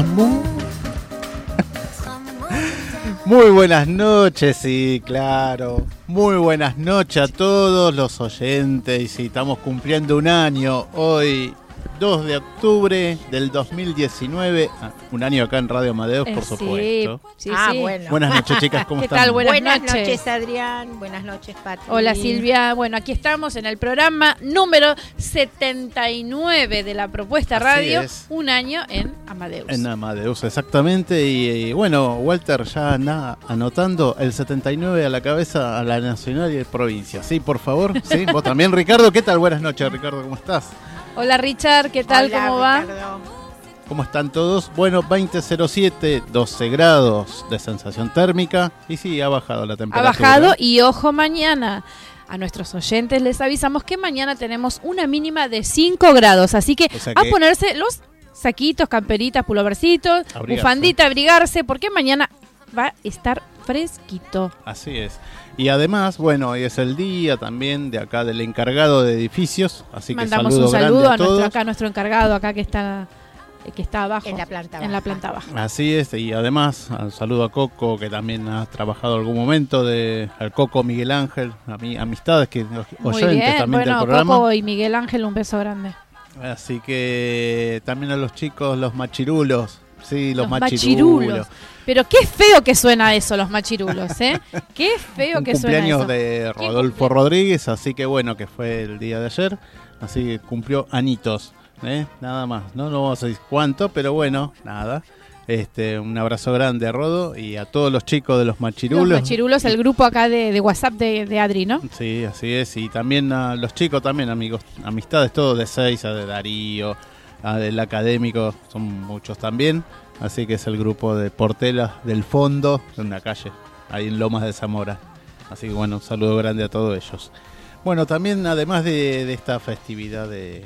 Muy buenas noches, sí, claro. Muy buenas noches a todos los oyentes. Y estamos cumpliendo un año hoy, 2 de octubre del 2019. Ah, un año acá en Radio Amadeus, por Eh, sí, supuesto. sí, ah, sí. bueno. Buenas noches, chicas, ¿cómo ¿Qué están? tal? Buenas, Buenas, noches. noches. Adrián. Buenas noches, Pati. Hola Silvia, bueno, aquí estamos en el programa número 79 de la propuesta Así radio, es. un año en Amadeus. En Amadeus, exactamente. Y, y, bueno, Walter ya anda anotando el 79 a la cabeza a la nacional y de provincia. Sí, por favor. Sí, vos también, Ricardo. ¿Qué tal? Buenas noches, Ricardo. ¿Cómo estás? Hola Richard, ¿qué tal? Hola, ¿Cómo va? Ricardo. ¿Cómo están todos? Bueno, 2007, 12 grados de sensación térmica. Y sí, ha bajado la Ha temperatura. bajado y ojo mañana. A nuestros oyentes les avisamos que mañana tenemos una mínima de 5 grados, así que, O sea a ponerse los saquitos, camperitas, pulovercitos, bufandita, abrigarse, porque mañana va a estar fresquito. Así es. Y además, bueno, hoy es el día también de acá del encargado de edificios. Así Mandamos que un saludo saludo grande a a nuestro, acá, a nuestro encargado acá que está que está abajo En la planta en la baja. planta baja. Así es, y además un saludo a Coco, que también ha trabajado algún momento, de al Coco Miguel Ángel, a mi, amistades que Muy oyentes bien, también bueno, del programa. Coco y Miguel Ángel, un beso grande. Así que también a los chicos, los machirulos, sí, los, Los machirulos. machirulos. Pero qué feo que suena eso, los machirulos, ¿eh? Qué feo Un que suena cumpleaños eso. de ¿Quién Rodolfo? Rodríguez, así que bueno, que fue el día de ayer, así que cumplió anitos, ¿eh? nada más, no, no vamos a decir cuánto, pero bueno, nada. Este, un abrazo grande a Rodo y a todos los chicos de los machirulos. Los machirulos, el grupo acá de, de WhatsApp de, de Adri, ¿no? Sí, así es. Y también a los chicos, también amigos, amistades todos de Seiza, de Darío, a del académico, son muchos también. Así que es el grupo de Portela del Fondo, en una calle, ahí en Lomas de Zamora. Así que bueno, un saludo grande a todos ellos. Bueno, también además de, de esta festividad de,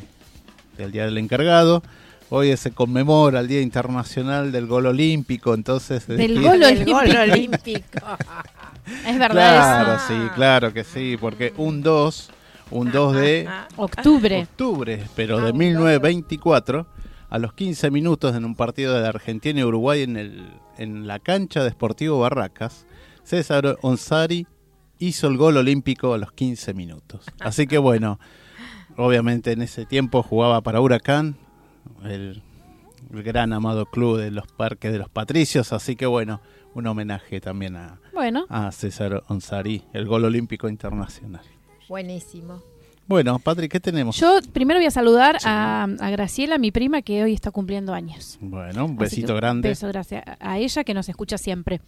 del Día del Encargado, hoy se conmemora el Día Internacional del Gol Olímpico, entonces... Del gol olímpico. olímpico. Es verdad Claro, eso. sí, claro que sí, porque un 2, un 2 de Octubre. octubre, pero de Ah, un 1924, a los 15 minutos en un partido de Argentina y Uruguay en, el, en la cancha de Sportivo Barracas, César Onsari hizo el gol olímpico a los 15 minutos. Así que bueno, obviamente en ese tiempo jugaba para Huracán, el, el gran amado club de los Parques de los Patricios, así que bueno, un homenaje también a, Bueno, a César Onsari, el gol olímpico internacional. Buenísimo. Bueno, Patrick, ¿qué tenemos? yo primero voy a saludar a, a Graciela, mi prima, que hoy está cumpliendo años. Bueno, un besito grande. Un beso gracias a- a ella que nos escucha siempre.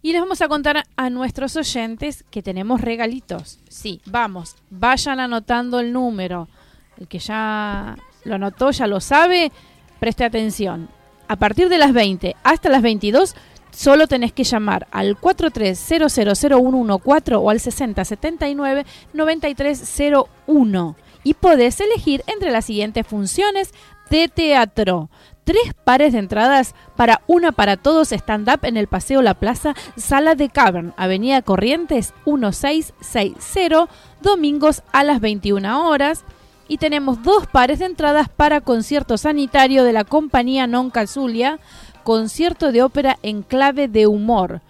Y les vamos a contar a, a nuestros oyentes que tenemos regalitos. Sí, vamos, vayan anotando el número. El que ya lo anotó, ya lo sabe, preste atención. A partir de las 20 hasta las 22, solo tenés que llamar al 43000114 o al 6079-9301 y podés elegir entre las siguientes funciones de teatro. Tres pares de entradas para una para todos stand-up en el Paseo La Plaza, Sala de Cavern, Avenida Corrientes 1660, domingos a las 21 horas. Y tenemos dos pares de entradas para concierto sanitario de la compañía Non Casulia, concierto de ópera en clave de humor.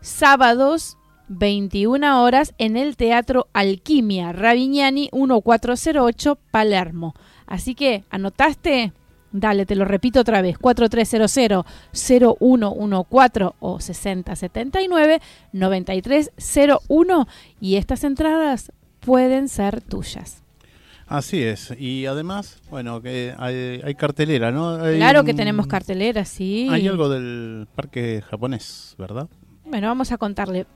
Sábados 21 horas en el Teatro Alquimia, Ravignani 1408, Palermo. Así que, ¿anotaste? Dale, te lo repito otra vez, 4300-0114 o 6079-9301 y estas entradas pueden ser tuyas. Así es, y además, bueno, que hay, cartelera, ¿no? claro que tenemos cartelera, sí. Hay algo del parque japonés, ¿verdad? Bueno, vamos a contarle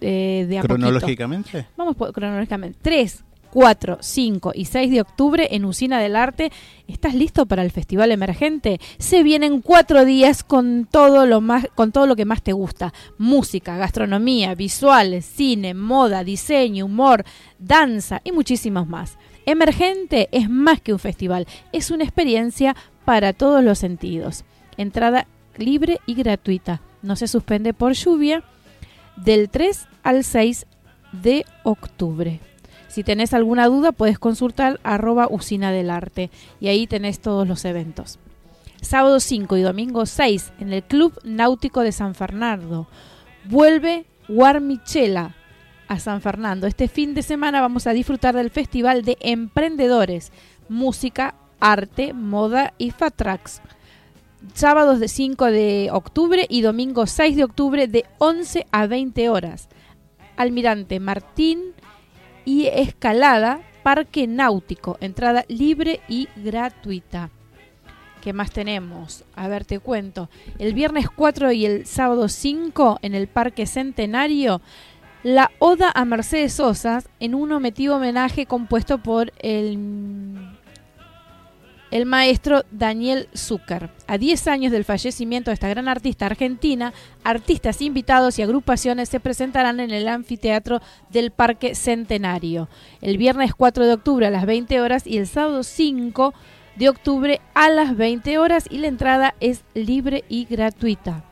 eh, de a ¿Cronológicamente? Vamos cronológicamente. Tres 4, 5 y 6 de octubre en Usina del Arte. ¿Estás listo para el Festival Emergente? Se vienen cuatro días con todo lo más, con todo lo que más te gusta: música, gastronomía, visuales, cine, moda, diseño, humor, danza y muchísimos más. Emergente es más que un festival, es una experiencia para todos los sentidos. Entrada libre y gratuita. No se suspende por lluvia del 3 al 6 de octubre. Si tenés alguna duda, puedes consultar arroba usina del arte y ahí tenés todos los eventos. Sábado 5 y domingo 6 en el Club Náutico de San Fernando. Vuelve Guarmichela a San Fernando. Este fin de semana vamos a disfrutar del Festival de Emprendedores, Música, Arte, Moda y Fatrax. Sábados de 5 de octubre y domingo 6 de octubre de 11 a 20 horas. Almirante Martín y escalada, parque náutico, entrada libre y gratuita. ¿Qué más tenemos? A ver, te cuento. El viernes 4 y el sábado 5 en el Parque Centenario, la Oda a Mercedes Sosa en un omitivo homenaje compuesto por el el maestro Daniel Zucker. A 10 años del fallecimiento de esta gran artista argentina, artistas invitados y agrupaciones se presentarán en el anfiteatro del Parque Centenario. El viernes 4 de octubre a las 20 horas y el sábado 5 de octubre a las 20 horas y la entrada es libre y gratuita.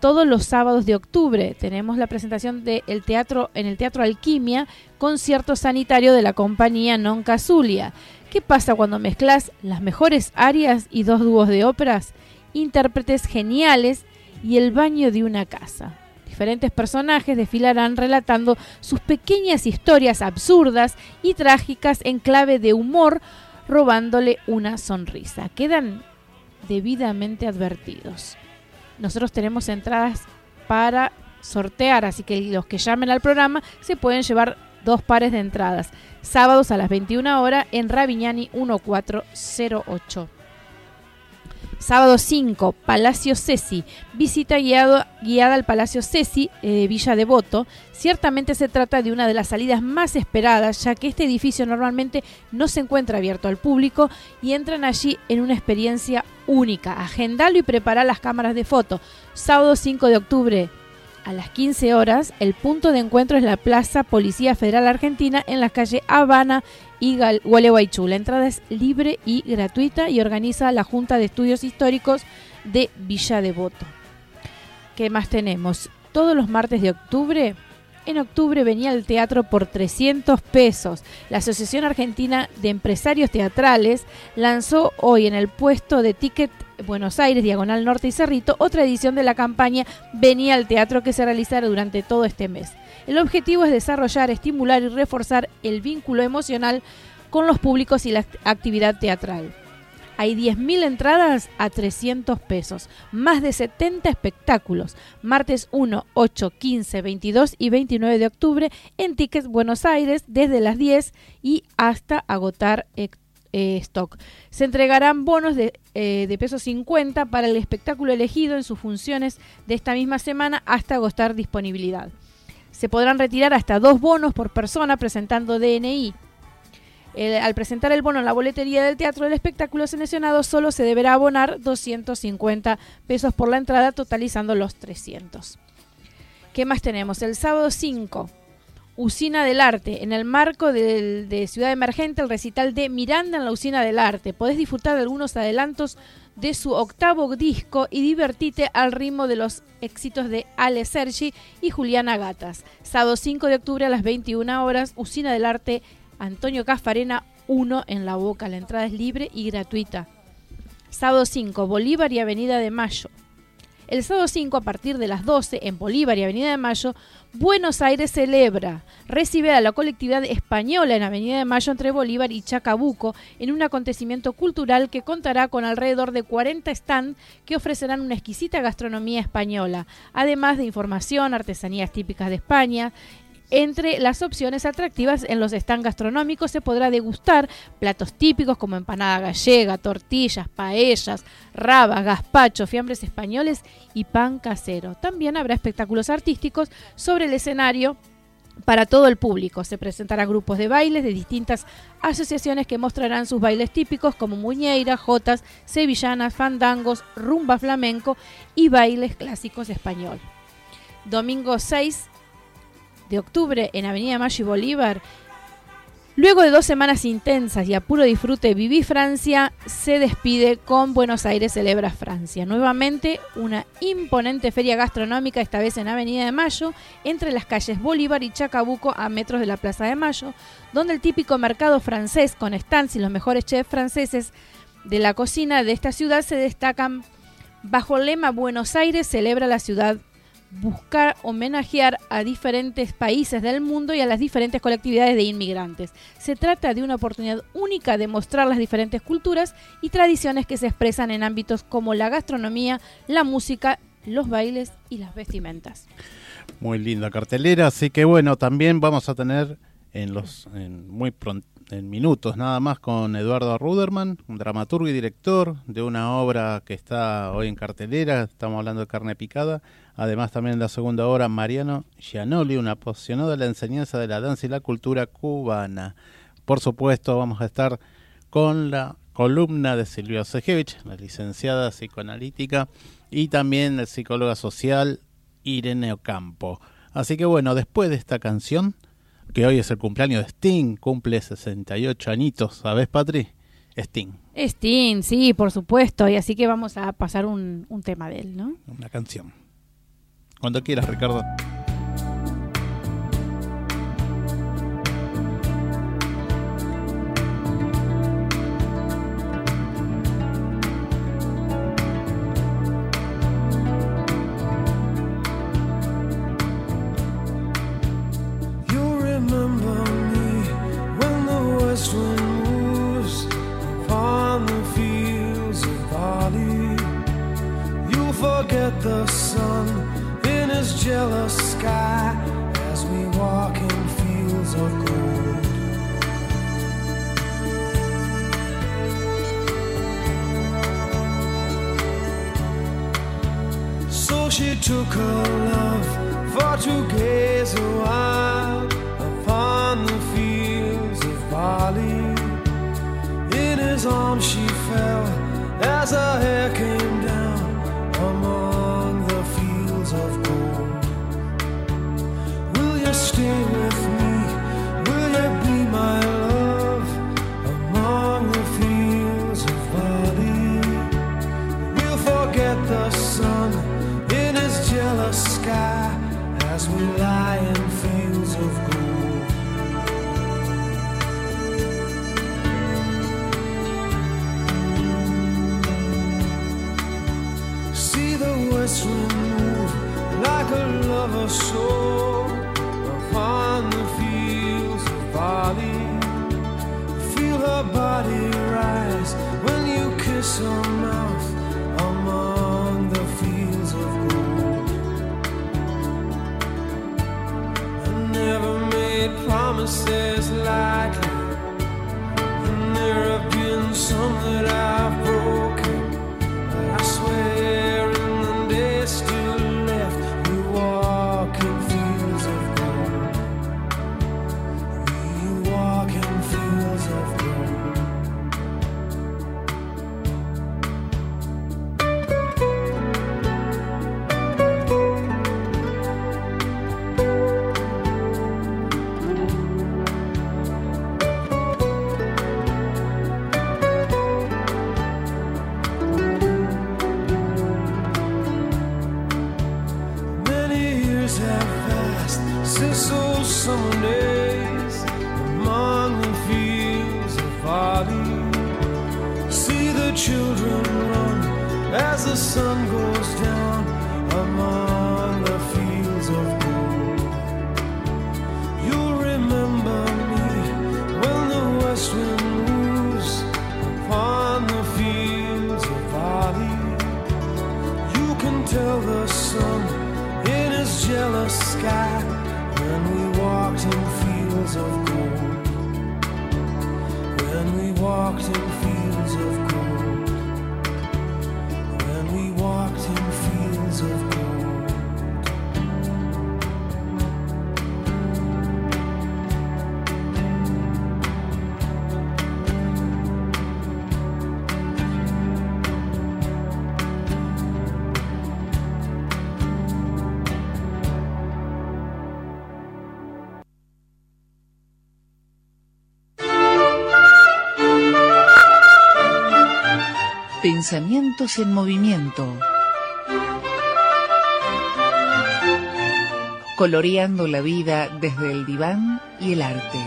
Todos los sábados de octubre tenemos la presentación del teatro en el Teatro Alquimia, concierto sanitario de la compañía Non Casulia ¿Qué pasa cuando mezclas las mejores áreas y dos dúos de óperas, intérpretes geniales y el baño de una casa? Diferentes personajes desfilarán relatando sus pequeñas historias absurdas y trágicas en clave de humor, robándole una sonrisa. Quedan debidamente advertidos. Nosotros tenemos entradas para sortear, así que los que llamen al programa se pueden llevar dos pares de entradas sábados a las 21 horas en Ravignani 1408. Sábado 5, Palacio Ceci. Visita guiado, guiada al Palacio Ceci, eh, Villa Devoto. Ciertamente se trata de una de las salidas más esperadas, ya que este edificio normalmente no se encuentra abierto al público y entran allí en una experiencia única. Agendalo y prepara las cámaras de foto. Sábado 5 de octubre, a las 15 horas, el punto de encuentro es la Plaza Policía Federal Argentina en las calles Habana y Gualeguaychú. La entrada es libre y gratuita y organiza la Junta de Estudios Históricos de Villa Devoto. ¿Qué más tenemos? Todos los martes de octubre en octubre venía al teatro por 300 pesos. La Asociación Argentina de Empresarios Teatrales lanzó hoy en el puesto de ticket Buenos Aires, Diagonal Norte y Cerrito, otra edición de la campaña Venía al Teatro que se realizará durante todo este mes. El objetivo es desarrollar, estimular y reforzar el vínculo emocional con los públicos y la actividad teatral. Hay 10.000 entradas a 300 pesos, más de 70 espectáculos, martes 1, 8, 15, 22 y 29 de octubre en Tickets Buenos Aires desde las 10 y hasta agotar eh, stock. Se entregarán bonos de, eh, de peso 50 para el espectáculo elegido en sus funciones de esta misma semana hasta agotar disponibilidad. Se podrán retirar hasta dos bonos por persona presentando DNI, al presentar el bono en la boletería del teatro del espectáculo seleccionado, solo se deberá abonar 250 pesos por la entrada, totalizando los 300. ¿Qué más tenemos? El sábado 5, Usina del Arte, en el marco de Ciudad Emergente, el recital de Miranda en la Usina del Arte. Podés disfrutar de algunos adelantos de su octavo disco y divertite al ritmo de los éxitos de Ale Sergi y Juliana Gatas. Sábado 5 de octubre a las 21 horas, Usina del Arte, Antonio Casfarena 1 en La Boca. La entrada es libre y gratuita. Sábado 5, Bolívar y Avenida de Mayo. El sábado 5, a partir de las 12, en Bolívar y Avenida de Mayo, Buenos Aires celebra. Recibe a la colectividad española en Avenida de Mayo entre Bolívar y Chacabuco en un acontecimiento cultural que contará con alrededor de 40 stands que ofrecerán una exquisita gastronomía española, además de información, artesanías típicas de España, entre las opciones atractivas en los stands gastronómicos se podrá degustar platos típicos como empanada gallega, tortillas, paellas, rabas, gazpacho, fiambres españoles y pan casero. También habrá espectáculos artísticos sobre el escenario para todo el público. Se presentarán grupos de bailes de distintas asociaciones que mostrarán sus bailes típicos como muñeira, jotas, sevillanas, fandangos, rumba flamenco y bailes clásicos español. Domingo 6 de octubre en Avenida Mayo y Bolívar. Luego de dos semanas intensas y a puro disfrute, Viví Francia se despide con Buenos Aires Celebra Francia. Nuevamente una imponente feria gastronómica, esta vez en Avenida de Mayo, entre las calles Bolívar y Chacabuco a metros de la Plaza de Mayo, donde el típico mercado francés con stands y los mejores chefs franceses de la cocina de esta ciudad se destacan bajo el lema Buenos Aires celebra la ciudad buscar homenajear a diferentes países del mundo y a las diferentes colectividades de inmigrantes. Se trata de una oportunidad única de mostrar las diferentes culturas y tradiciones que se expresan en ámbitos como la gastronomía, la música, los bailes y las vestimentas. Muy linda cartelera, así que bueno, también vamos a tener en los muy pronto en minutos nada más con Eduardo Ruderman, un dramaturgo y director de una obra que está hoy en cartelera, estamos hablando de carne picada, además también en la segunda hora Mariano Gianoli, un apasionado de la enseñanza de la danza y la cultura cubana. Por supuesto, vamos a estar con la columna de Silvia Osejevich, la licenciada psicoanalítica, y también la psicóloga social Irene Ocampo. Así que bueno, después de esta canción, que hoy es el cumpleaños de Sting, cumple 68 añitos, ¿sabes, Patri? Sting, Sting, sí, por supuesto, y así que vamos a pasar un, un tema de él, ¿no? una canción. Cuando quieras, Ricardo. You'll the sun in his jealous sky as we walk in fields of gold. So she took her love for to gaze Pensamientos en movimiento. Coloreando la vida desde el diván y el arte.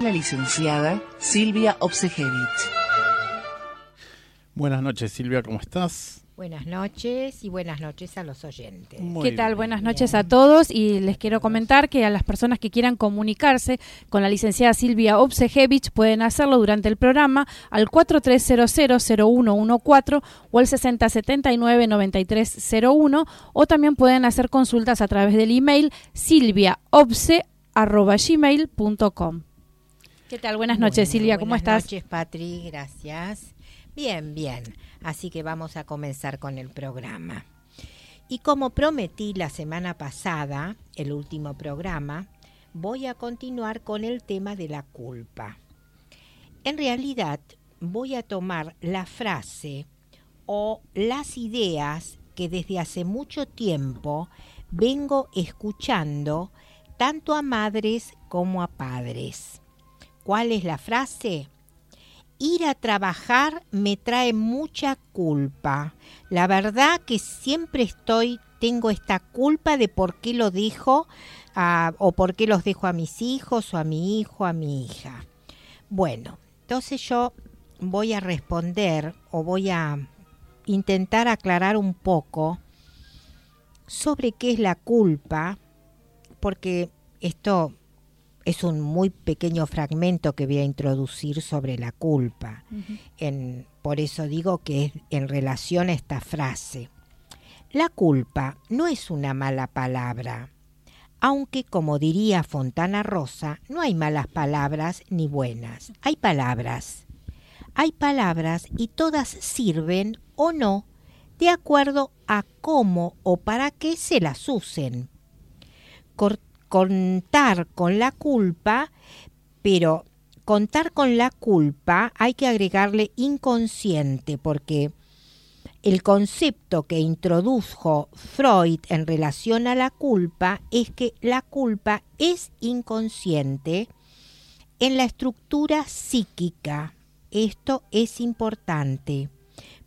La licenciada Silvia Obsejevich. Buenas noches, Silvia, ¿cómo estás? Buenas noches y buenas noches a los oyentes. Muy ¿Qué tal? bien. Buenas noches a todos y les quiero comentar que a las personas que quieran comunicarse con la licenciada Silvia Obsejevich pueden hacerlo durante el programa al 4300-0114 o al 6079-9301 o también pueden hacer consultas a través del email silviaobse.gmail.com ¿Qué tal? Buenas noches, Bueno, Silvia, ¿cómo buenas estás? noches, Patri, gracias. Bien, bien. Así que vamos a comenzar con el programa. Y como prometí la semana pasada, el último programa, voy a continuar con el tema de la culpa. En realidad, voy a tomar la frase o las ideas que desde hace mucho tiempo vengo escuchando tanto a madres como a padres. ¿Cuál es la frase? Ir a trabajar me trae mucha culpa. La verdad que siempre estoy, tengo esta culpa de por qué lo dejo ah, o por qué los dejo a mis hijos o a mi hijo, a mi hija. Bueno, entonces yo voy a responder o voy a intentar aclarar un poco sobre qué es la culpa, porque esto es un muy pequeño fragmento que voy a introducir sobre la culpa. En- por eso digo que es en relación a esta frase. La culpa no es una mala palabra, aunque como diría Fontana Rosa, no hay malas palabras ni buenas, hay palabras. Hay palabras y todas sirven o no de acuerdo a cómo o para qué se las usen. Contar con la culpa, pero contar con la culpa hay que agregarle inconsciente porque el concepto que introdujo Freud en relación a la culpa es que la culpa es inconsciente en la estructura psíquica. Esto es importante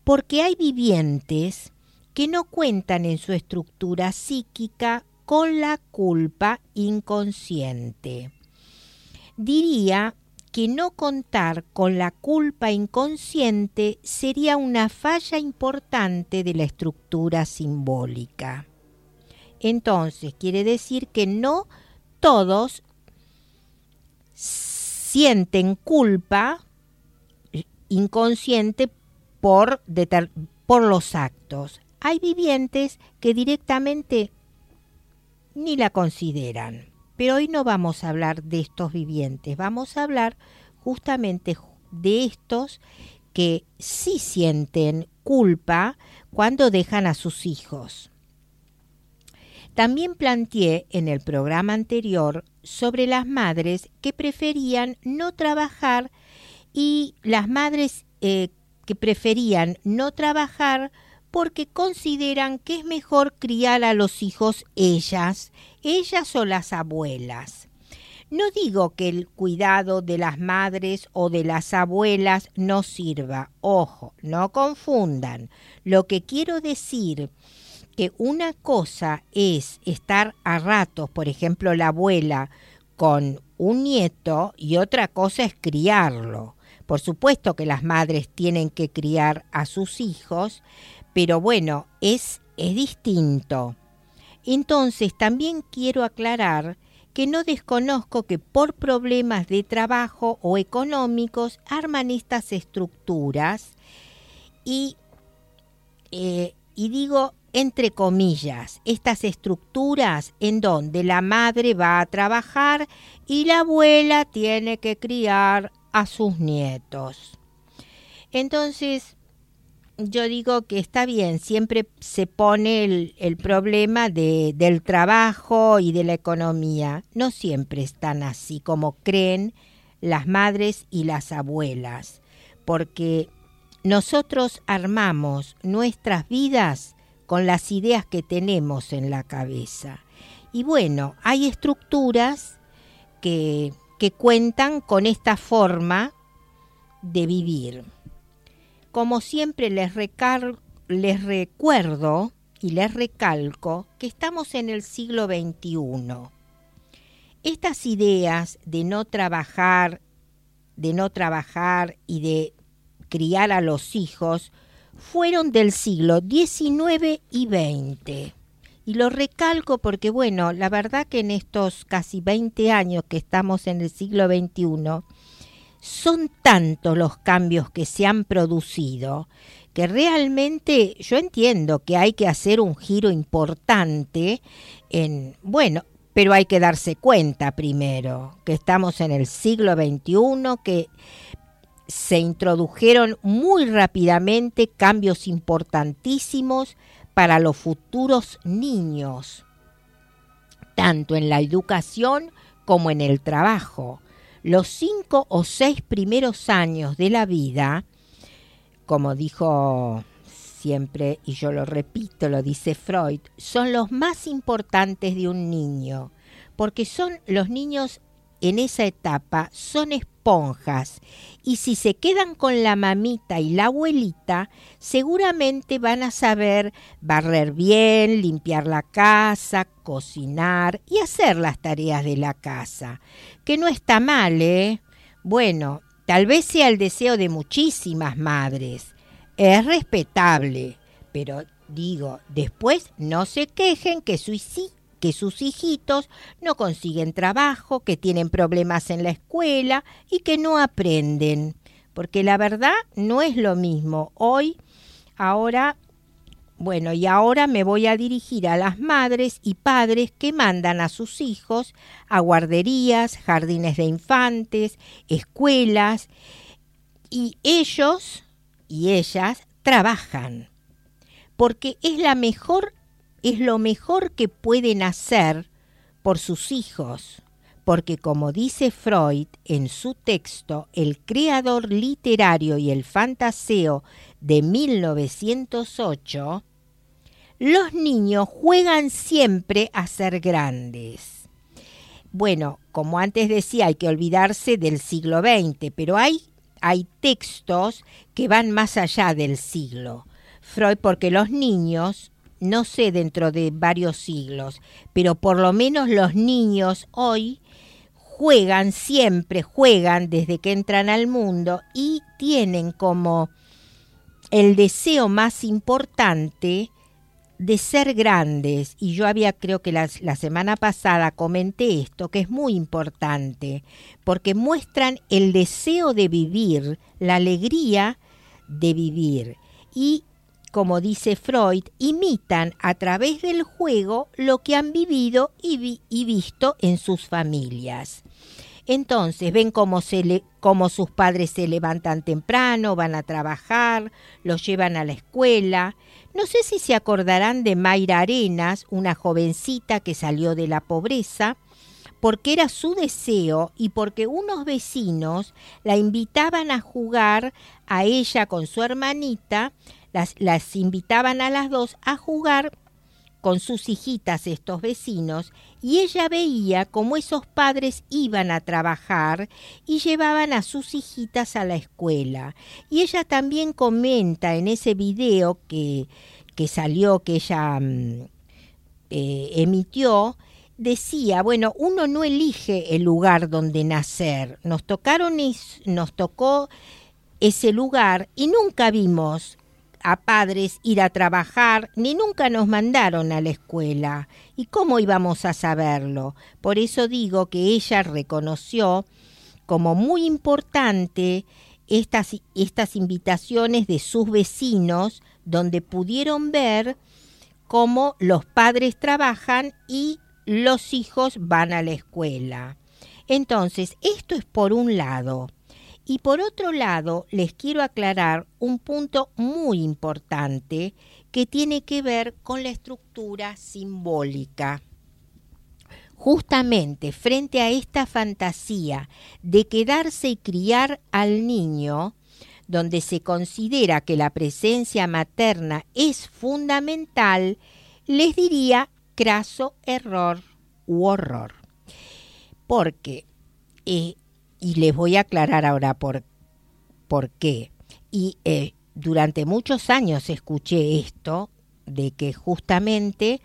porque hay vivientes que no cuentan en su estructura psíquica con la culpa inconsciente. Diría que no contar con la culpa inconsciente sería una falla importante de la estructura simbólica. Entonces, quiere decir que no todos sienten culpa inconsciente por, por los actos. Hay vivientes que directamente ni la consideran. Pero hoy no vamos a hablar de estos vivientes, vamos a hablar justamente ju- de estos que sí sienten culpa cuando dejan a sus hijos. También planteé en el programa anterior sobre las madres que preferían no trabajar y las madres eh, que preferían no trabajar porque consideran que es mejor criar a los hijos ellas, ellas o las abuelas. No digo que el cuidado de las madres o de las abuelas no sirva, ojo, no confundan. Lo que quiero decir que una cosa es estar a ratos, por ejemplo, la abuela con un nieto y otra cosa es criarlo. Por supuesto que las madres tienen que criar a sus hijos, pero bueno, es, es distinto. Entonces también quiero aclarar que no desconozco que por problemas de trabajo o económicos arman estas estructuras y, eh, y digo entre comillas, estas estructuras en donde la madre va a trabajar y la abuela tiene que criar a sus nietos. Entonces, yo digo que está bien, siempre se pone el, problema de, del trabajo y de la economía. No siempre están así como creen las madres y las abuelas, porque nosotros armamos nuestras vidas con las ideas que tenemos en la cabeza. Y bueno, hay estructuras que, que cuentan con esta forma de vivir. Como siempre les, les recuerdo y les recalco que estamos en el siglo XXI. Estas ideas de no trabajar, de no trabajar y de criar a los hijos fueron del siglo XIX y XX. Y lo recalco porque, bueno, la verdad que en estos casi 20 años que estamos en el siglo XXI, son tantos los cambios que se han producido que realmente yo entiendo que hay que hacer un giro importante en, bueno, pero hay que darse cuenta primero que estamos en el siglo XXI, que se introdujeron muy rápidamente cambios importantísimos para los futuros niños, tanto en la educación como en el trabajo. Los cinco o seis primeros años de la vida, como dijo siempre, y yo lo repito, lo dice Freud, son los más importantes de un niño, porque son los niños en esa etapa son esponjas y si se quedan con la mamita y la abuelita, seguramente van a saber barrer bien, limpiar la casa, cocinar y hacer las tareas de la casa. Que no está mal, ¿eh? Bueno, tal vez sea el deseo de muchísimas madres. Es respetable, pero digo, después no se quejen que suicidio que sus hijitos no consiguen trabajo, que tienen problemas en la escuela y que no aprenden. Porque la verdad no es lo mismo. Hoy, ahora, bueno, y ahora me voy a dirigir a las madres y padres que mandan a sus hijos a guarderías, jardines de infantes, escuelas, y ellos y ellas trabajan, porque es la mejor es lo mejor que pueden hacer por sus hijos, porque como dice Freud en su texto El creador literario y el fantaseo de 1908, los niños juegan siempre a ser grandes. Bueno, como antes decía, hay que olvidarse del siglo XX, pero hay, hay textos que van más allá del siglo. Freud, porque los niños no sé dentro de varios siglos, pero por lo menos los niños hoy juegan, siempre juegan desde que entran al mundo y tienen como el deseo más importante de ser grandes. Y yo había, creo que la, la, semana pasada comenté esto, que es muy importante, porque muestran el deseo de vivir, la alegría de vivir. Y como dice Freud, imitan a través del juego lo que han vivido y, visto en sus familias. Entonces ven cómo, se cómo sus padres se levantan temprano, van a trabajar, los llevan a la escuela. No sé si se acordarán de Mayra Arenas, una jovencita que salió de la pobreza, porque era su deseo y porque unos vecinos la invitaban a jugar a ella con su hermanita las, invitaban a las dos a jugar con sus hijitas estos vecinos y ella veía cómo esos padres iban a trabajar y llevaban a sus hijitas a la escuela. Y ella también comenta en ese video que, que salió, que ella mm, eh, emitió, decía, bueno, uno no elige el lugar donde nacer. Nos tocaron nos tocó ese lugar y nunca vimos a padres ir a trabajar, ni nunca nos mandaron a la escuela. ¿Y cómo íbamos a saberlo? Por eso digo que ella reconoció como muy importante estas, estas invitaciones de sus vecinos, donde pudieron ver cómo los padres trabajan y los hijos van a la escuela. Entonces, esto es por un lado. Y por otro lado, les quiero aclarar un punto muy importante que tiene que ver con la estructura simbólica. Justamente frente a esta fantasía de quedarse y criar al niño, donde se considera que la presencia materna es fundamental, les diría craso error u horror. Porque, eh, y les voy a aclarar ahora por, por qué, y eh, durante muchos años escuché esto, de que justamente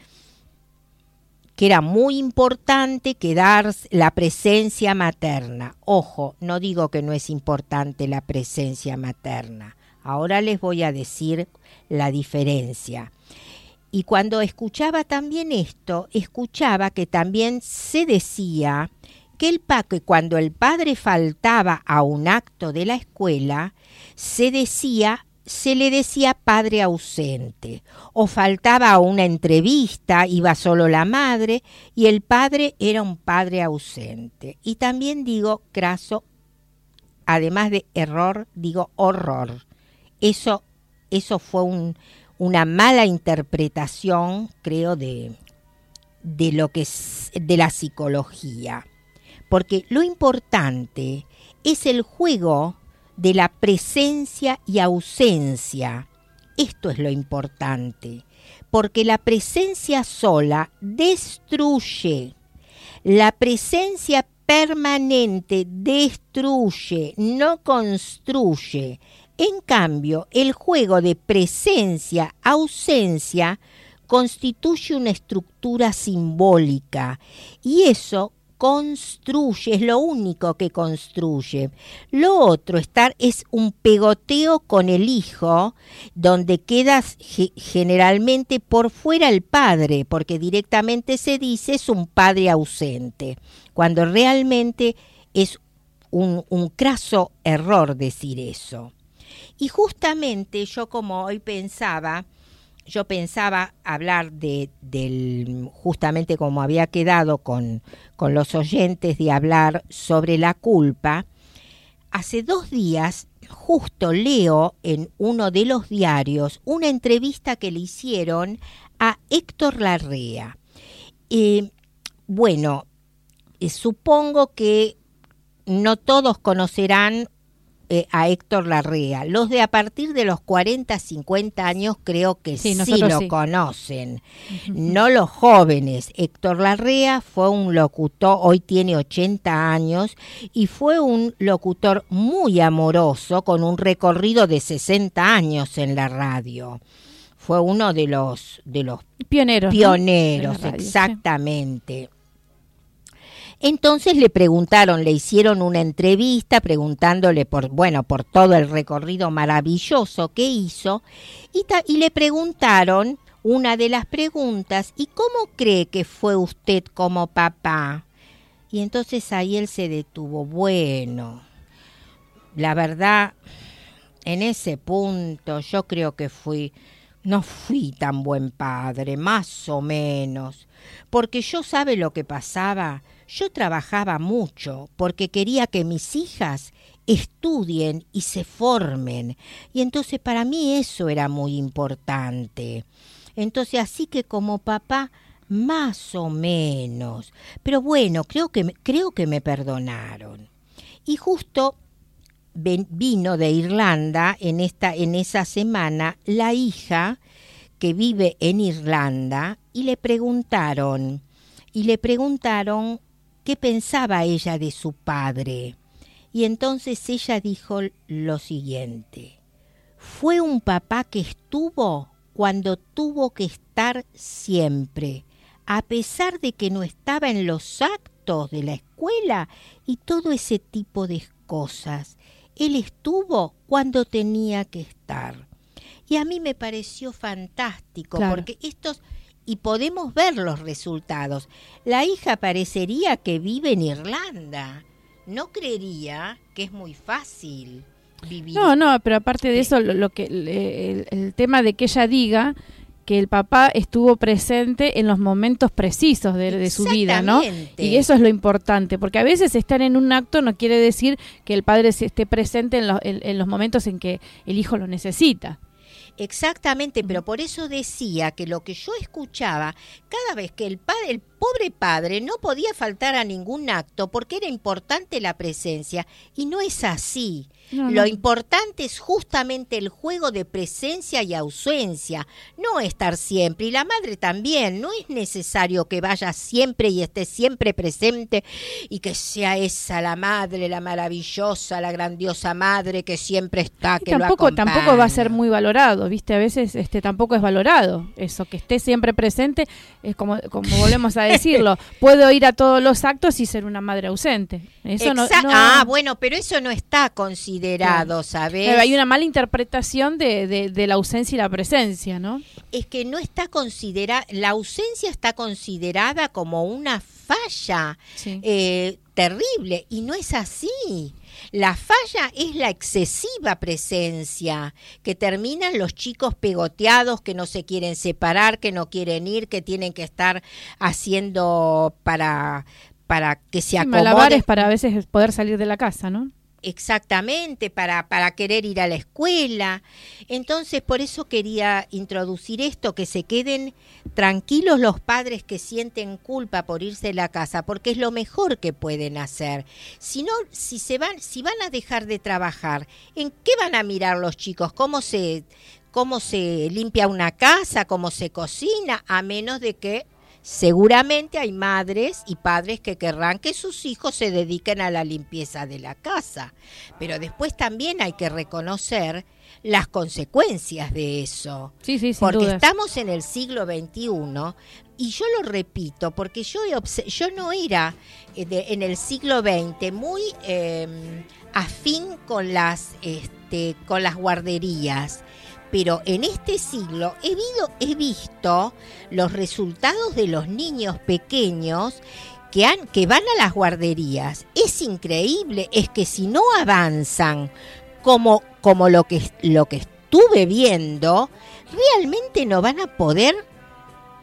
que era muy importante quedar la presencia materna. Ojo, no digo que no es importante la presencia materna. Ahora les voy a decir la diferencia. Y cuando escuchaba también esto, escuchaba que también se decía que el que cuando el padre faltaba a un acto de la escuela, se decía se le decía padre ausente, o faltaba a una entrevista, iba solo la madre, y el padre era un padre ausente. Y también digo craso, además de error, digo horror. Eso, eso fue un, una mala interpretación, creo, de, de lo que es de la psicología. Porque lo importante es el juego de la presencia y ausencia. Esto es lo importante, porque la presencia sola destruye. La presencia permanente destruye, no construye. En cambio, el juego de presencia-ausencia constituye una estructura simbólica y eso construye, es lo único que construye. Lo otro estar es un pegoteo con el hijo, donde queda generalmente por fuera el padre, porque directamente se dice es un padre ausente, cuando realmente es un, un craso error decir eso. Y justamente yo como hoy pensaba, yo pensaba hablar de, del, justamente como había quedado con, con los oyentes de hablar sobre la culpa, hace dos días justo leo en uno de los diarios una entrevista que le hicieron a Héctor Larrea. Eh, bueno, supongo que no todos conocerán eh, a Héctor Larrea. Los de a partir de los 40, 50 años creo que sí, lo conocen, no los jóvenes. Héctor Larrea fue un locutor, hoy tiene 80 años, y fue un locutor muy amoroso con un recorrido de 60 años en la radio. Fue uno de los, de los pioneros. Pioneros, exactamente. Entonces le preguntaron, le hicieron una entrevista preguntándole por, bueno, por todo el recorrido maravilloso que hizo y, le preguntaron una de las preguntas, ¿y cómo cree que fue usted como papá? Y entonces ahí él se detuvo, bueno, la verdad, en ese punto yo creo que fui, no fui tan buen padre, más o menos, porque yo sabe lo que pasaba, yo trabajaba mucho porque quería que mis hijas estudien y se formen. Y entonces para mí eso era muy importante. Entonces así que como papá, más o menos. Pero bueno, creo que, creo que me perdonaron. Y justo vino de Irlanda en, esta, en esa semana la hija que vive en Irlanda y le preguntaron, y le preguntaron qué pensaba ella de su padre. Y entonces ella dijo lo siguiente, fue un papá que estuvo cuando tuvo que estar siempre, a pesar de que no estaba en los actos de la escuela y todo ese tipo de cosas. Él estuvo cuando tenía que estar. Y a mí me pareció fantástico Claro. porque estos y podemos ver los resultados. La hija parecería que vive en Irlanda. No creería que es muy fácil vivir. No, no, pero aparte de eso, lo, lo que el, el tema de que ella diga que el papá estuvo presente en los momentos precisos de, de su vida, ¿no? Y eso es lo importante, porque a veces estar en un acto no quiere decir que el padre se esté presente en, los- en- en los momentos en que el hijo lo necesita. Exactamente, pero por eso decía que lo que yo escuchaba, cada vez que el padre, el pobre padre no podía faltar a ningún acto porque era importante la presencia, y no es así. No, Lo importante es justamente el juego de presencia y ausencia, no estar siempre. Y la madre también, no es necesario que vaya siempre y esté siempre presente y que sea esa la madre, la maravillosa, la grandiosa madre que siempre está, Y que lo tampoco, tampoco va a ser muy valorado, ¿viste? A veces este tampoco es valorado. Eso, que esté siempre presente, es como, como volvemos a decirlo, puedo ir a todos los actos y ser una madre ausente. Eso no, Exa- no- Ah, bueno, pero eso no está considerado, ¿sabes? Claro, hay una mala interpretación de, de- de la ausencia y la presencia, ¿no? Es que no está considerada, la ausencia está considerada como una falla Sí. eh, terrible y no es así. La falla es la excesiva presencia, que terminan los chicos pegoteados, que no se quieren separar, que no quieren ir, que tienen que estar haciendo para, para que se Sí, acomoden. malabares para a veces poder salir de la casa, ¿no? Exactamente, para, para querer ir a la escuela. Entonces, por eso quería introducir esto, que se queden tranquilos los padres que sienten culpa por irse de la casa, porque es lo mejor que pueden hacer. Si no, si se van, si van a dejar de trabajar, ¿en qué van a mirar los chicos? ¿Cómo se, cómo se limpia una casa? ¿Cómo se cocina? A menos de que Seguramente hay madres y padres que querrán que sus hijos se dediquen a la limpieza de la casa, pero después también hay que reconocer las consecuencias de eso. Sí, sí, sin Porque dudas. estamos en el siglo XXI y yo lo repito, porque yo, yo no era eh, de- en el siglo XX muy eh, afín con las, este, con las guarderías. Pero en este siglo he, vido- he visto los resultados de los niños pequeños que, han, que van a las guarderías. Es increíble, es que si no avanzan como, como lo, que, lo que estuve viendo, realmente no van a poder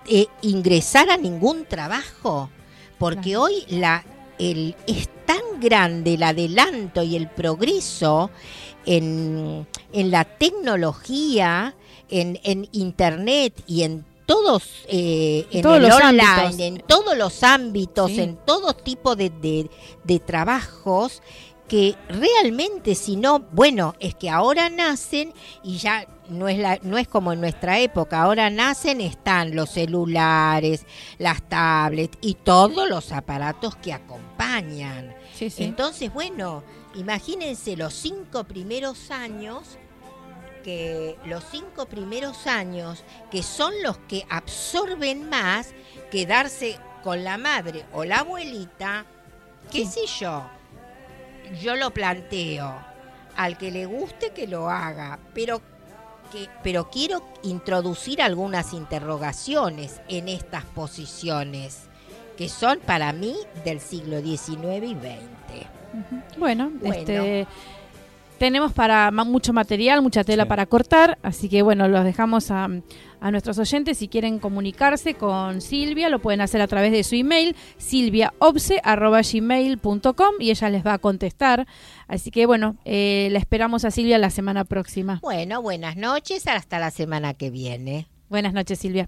eh, ingresar a ningún trabajo. Porque Claro. hoy la, el, es tan grande el adelanto y el progreso en, en la tecnología, en, en Internet y en todos, eh, en todos el los online, ámbitos. en todos los ámbitos, Sí. en todo tipo de, de- de trabajos, que realmente si no, bueno, es que ahora nacen y ya no es, la, no es como en nuestra época, ahora nacen, están los celulares, las tablets y todos los aparatos que acompañan. Sí, sí. Entonces, bueno, imagínense los cinco primeros años, que los cinco primeros años, que son los que absorben más, quedarse con la madre o la abuelita, qué sé yo, yo lo planteo, al que le guste que lo haga, pero que, pero quiero introducir algunas interrogaciones en estas posiciones que son para mí del siglo XIX y XX. Bueno, este tenemos para mucho material, mucha tela para cortar, así que bueno, los dejamos a, a, nuestros oyentes. Si quieren comunicarse con Silvia, lo pueden hacer a través de su email, silviaobse.gmail.com y ella les va a contestar. Así que bueno, eh, la esperamos a Silvia la semana próxima. Bueno, buenas noches, hasta la semana que viene. Buenas noches, Silvia.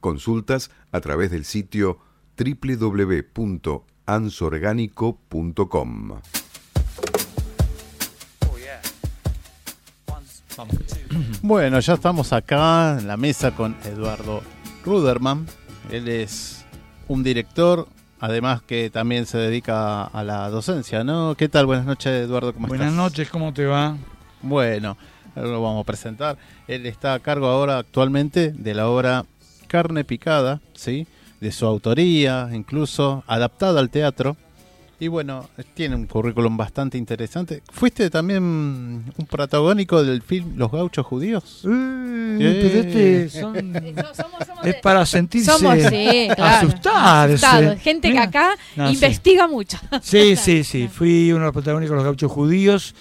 Consultas a través del sitio www.ansorgánico.com. Bueno, ya estamos acá en la mesa con Eduardo Ruderman. Él es un director, además que también se dedica a la docencia, ¿no? ¿Qué tal? Buenas noches, Eduardo, ¿cómo Buenas estás? noches, ¿cómo te va? Bueno, ahora lo vamos a presentar. Él está a cargo ahora actualmente de la obra Carne Picada, ¿sí? De su autoría, incluso adaptada al teatro. Y bueno, tiene un currículum bastante interesante. ¿Fuiste también un protagónico del film Los Gauchos Judíos? Eh, Eh. Pero este son- Somos, somos es de- para sentirse somos, sí, claro, asustarse. asustados. Gente que acá No, sí. investiga mucho. Sí, sí, sí. Fui uno de los protagónicos de Los Gauchos Judíos,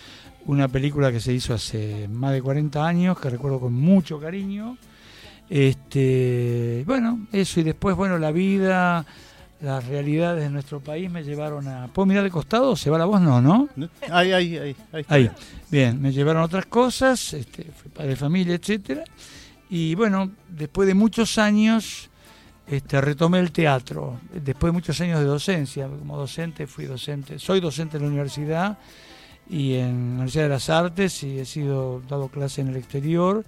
una película que se hizo hace más de 40 años, que recuerdo con mucho cariño. Este, bueno, eso y después, bueno, la vida, las realidades de nuestro país me llevaron a. ¿Puedo mirar de costado? ¿Se va la voz? No, ¿no? Ahí, ahí, ahí. Ahí. Ahí, bien, me llevaron a otras cosas, este, fui padre de familia, etcétera. Y bueno, después de muchos años, este, retomé el teatro. Después de muchos años de docencia, como docente fui docente, soy docente en la universidad y en la Universidad de las Artes y he sido dado clase en el exterior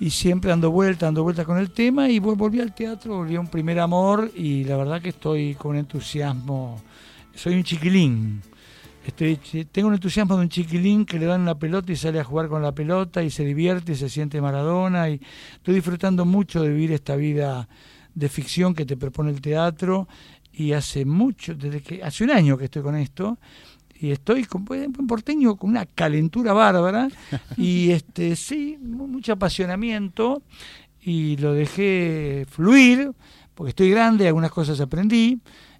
y siempre dando vuelta, dando vuelta con el tema y vol- volví al teatro, volví a un primer amor y la verdad que estoy con entusiasmo. Soy un chiquilín. Estoy, tengo un entusiasmo de un chiquilín que le dan una pelota y sale a jugar con la pelota y se divierte y se siente Maradona y estoy disfrutando mucho de vivir esta vida de ficción que te propone el teatro y hace mucho, desde que hace un año que estoy con esto y estoy con en porteño con una calentura bárbara y este sí, mu- mucho apasionamiento y lo dejé fluir porque estoy grande, algunas cosas aprendí.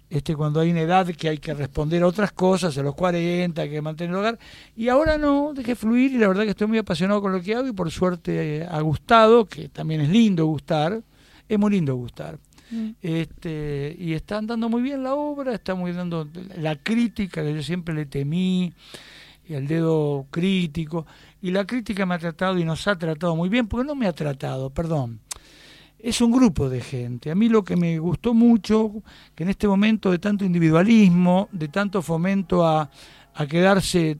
Este, cuando hay una edad que hay que responder a otras cosas, a los 40, hay que mantener el hogar. Y ahora no, dejé fluir y la verdad que estoy muy apasionado con lo que hago y por suerte eh, ha gustado, que también es lindo gustar, es muy lindo gustar. Este, y está andando muy bien la obra, está muy dando la crítica que yo siempre le temí, y el dedo crítico, y la crítica me ha tratado y nos ha tratado muy bien, porque no me ha tratado, perdón. Es un grupo de gente. A mí lo que me gustó mucho, que en este momento de tanto individualismo, de tanto fomento a, a quedarse